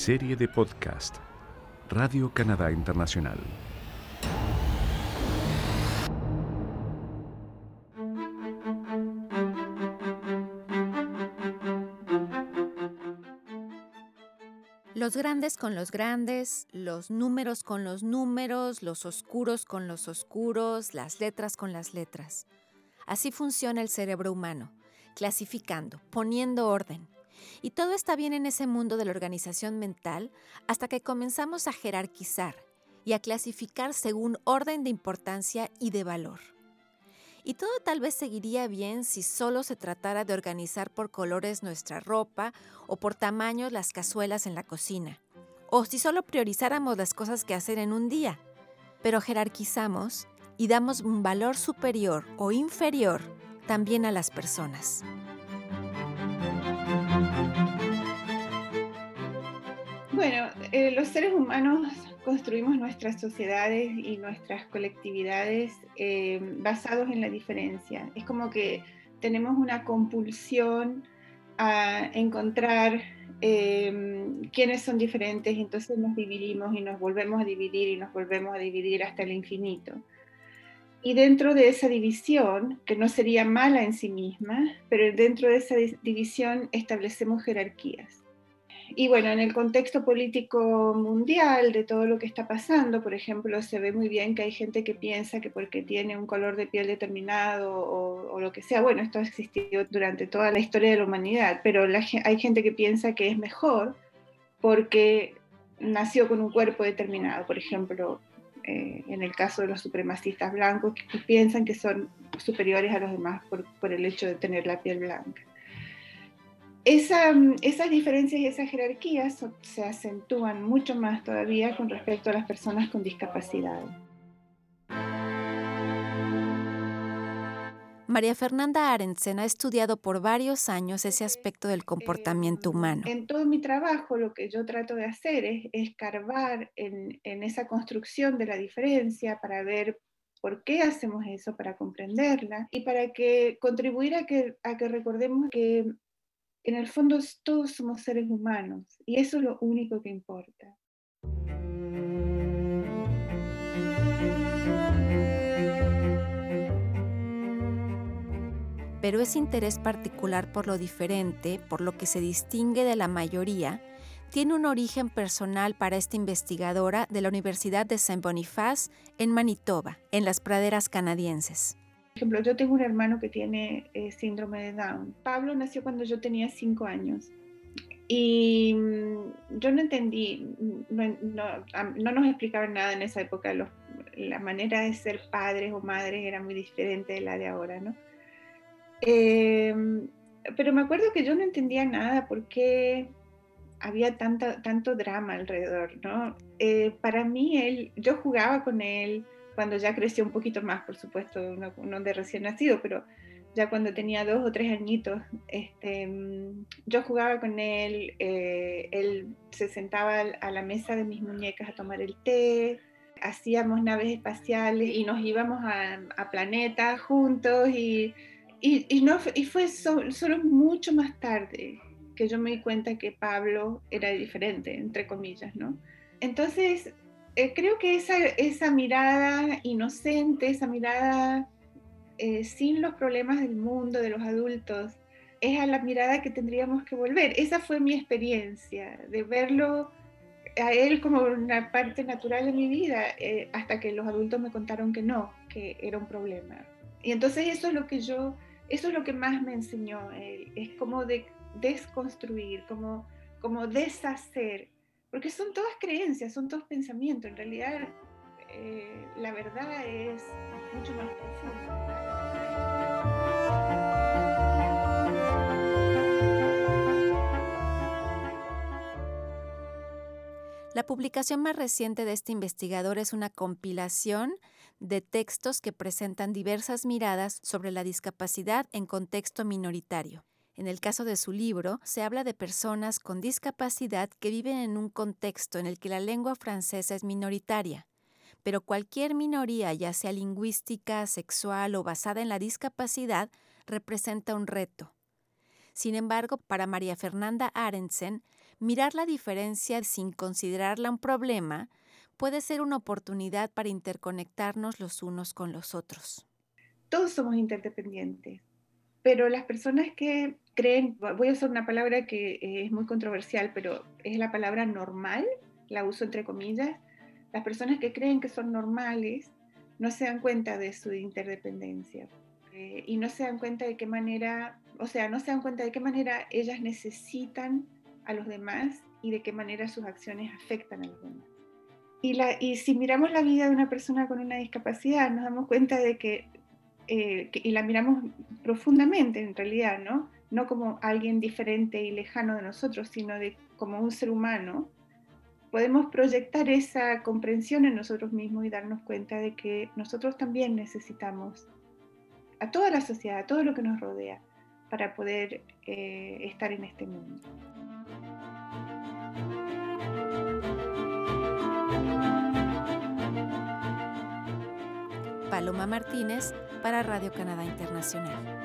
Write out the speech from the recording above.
Serie de podcast Radio Canadá Internacional. Los grandes con los grandes, los números con los números, los oscuros con los oscuros, las letras con las letras. Así funciona el cerebro humano, clasificando, poniendo orden. Y todo está bien en ese mundo de la organización mental hasta que comenzamos a jerarquizar y a clasificar según orden de importancia y de valor. Y todo tal vez seguiría bien si solo se tratara de organizar por colores nuestra ropa o por tamaños las cazuelas en la cocina, o si solo priorizáramos las cosas que hacer en un día. Pero jerarquizamos y damos un valor superior o inferior también a las personas. Eh, los seres humanos construimos nuestras sociedades y nuestras colectividades eh, basados en la diferencia. Es como que tenemos una compulsión a encontrar eh, quiénes son diferentes y entonces nos dividimos y nos volvemos a dividir y nos volvemos a dividir hasta el infinito. Y dentro de esa división, que no sería mala en sí misma, pero dentro de esa división establecemos jerarquías. Y bueno, en el contexto político mundial de todo lo que está pasando, por ejemplo, se ve muy bien que hay gente que piensa que porque tiene un color de piel determinado o, lo que sea, bueno, esto ha existido durante toda la historia de la humanidad, pero hay gente que piensa que es mejor porque nació con un cuerpo determinado, por ejemplo, eh, en el caso de los supremacistas blancos, que piensan que son superiores a los demás por el hecho de tener la piel blanca. Mm, esas diferencias y esas jerarquías se acentúan mucho más todavía con respecto a las personas con discapacidad. María Fernanda Arensen ha estudiado por varios años ese aspecto del comportamiento humano. En todo mi trabajo lo que yo trato de hacer es escarbar en, esa construcción de la diferencia para ver por qué hacemos eso, para comprenderla y para que contribuir a que, a que recordemos que en el fondo todos somos seres humanos y eso es lo único que importa. Pero ese interés particular por lo diferente, por lo que se distingue de la mayoría, tiene un origen personal para esta investigadora de la Universidad de Saint Boniface en Manitoba, en las praderas canadienses. Ejemplo, yo tengo un hermano que tiene eh, síndrome de Down. Pablo nació cuando yo tenía cinco años. Y mm, yo no entendí, no, nos explicaban nada en esa época. la manera de ser padres o madres era muy diferente de la de ahora, ¿no? Em, pero me acuerdo que yo no entendía nada porque había tanta, tanto drama alrededor, ¿no? Eh, para mí, él, yo jugaba con él, cuando ya creció un poquito más, por supuesto, no, de recién nacido, pero ya cuando tenía dos o tres añitos, este, yo jugaba con él, eh, él se sentaba a la mesa de mis muñecas a tomar el té, hacíamos naves espaciales y nos íbamos a, planetas juntos y, y, no, y fue solo mucho más tarde que yo me di cuenta que Pablo era diferente, entre comillas, ¿no? Entonces, eh, creo que esa, esa, mirada inocente, esa mirada eh, sin los problemas del mundo, de los adultos, es a la mirada que tendríamos que volver. Esa fue mi experiencia, de verlo a él como una parte natural de mi vida, eh, hasta que los adultos me contaron que no, que era un problema. Y entonces eso es lo que yo, eso es lo que más me enseñó él, es como de desconstruir, como, como deshacer porque son todas creencias, son todos pensamientos. En realidad, eh, la verdad es mucho más profunda. La publicación más reciente de este investigador es una compilación de textos que presentan diversas miradas sobre la discapacidad en contexto minoritario. En el caso de su libro, se habla de personas con discapacidad que viven en un contexto en el que la lengua francesa es minoritaria, pero cualquier minoría, ya sea lingüística, sexual o basada en la discapacidad, representa un reto. Sin embargo, para María Fernanda Arensen, Mirar la diferencia sin considerarla un problema puede ser una oportunidad para interconectarnos los unos con los otros. Todos somos interdependientes, pero las personas que creen, voy a usar una palabra que eh, es muy controversial, pero es la palabra normal, la uso entre comillas, las personas que creen que son normales no se dan cuenta de su interdependencia eh, y no se dan cuenta de qué manera, o sea, no se dan cuenta de qué manera ellas necesitan a los demás y de qué manera sus acciones afectan a los demás. Y, la, y si miramos la vida de una persona con una discapacidad, nos damos cuenta de que, eh, que, y la miramos profundamente en realidad, ¿no? No como alguien diferente y lejano de nosotros, sino como un ser humano, podemos proyectar esa comprensión en nosotros mismos y darnos cuenta de que nosotros también necesitamos a toda la sociedad, a todo lo que nos rodea, para poder eh, estar en este mundo. Paloma Martínez para Radio Canadá Internacional.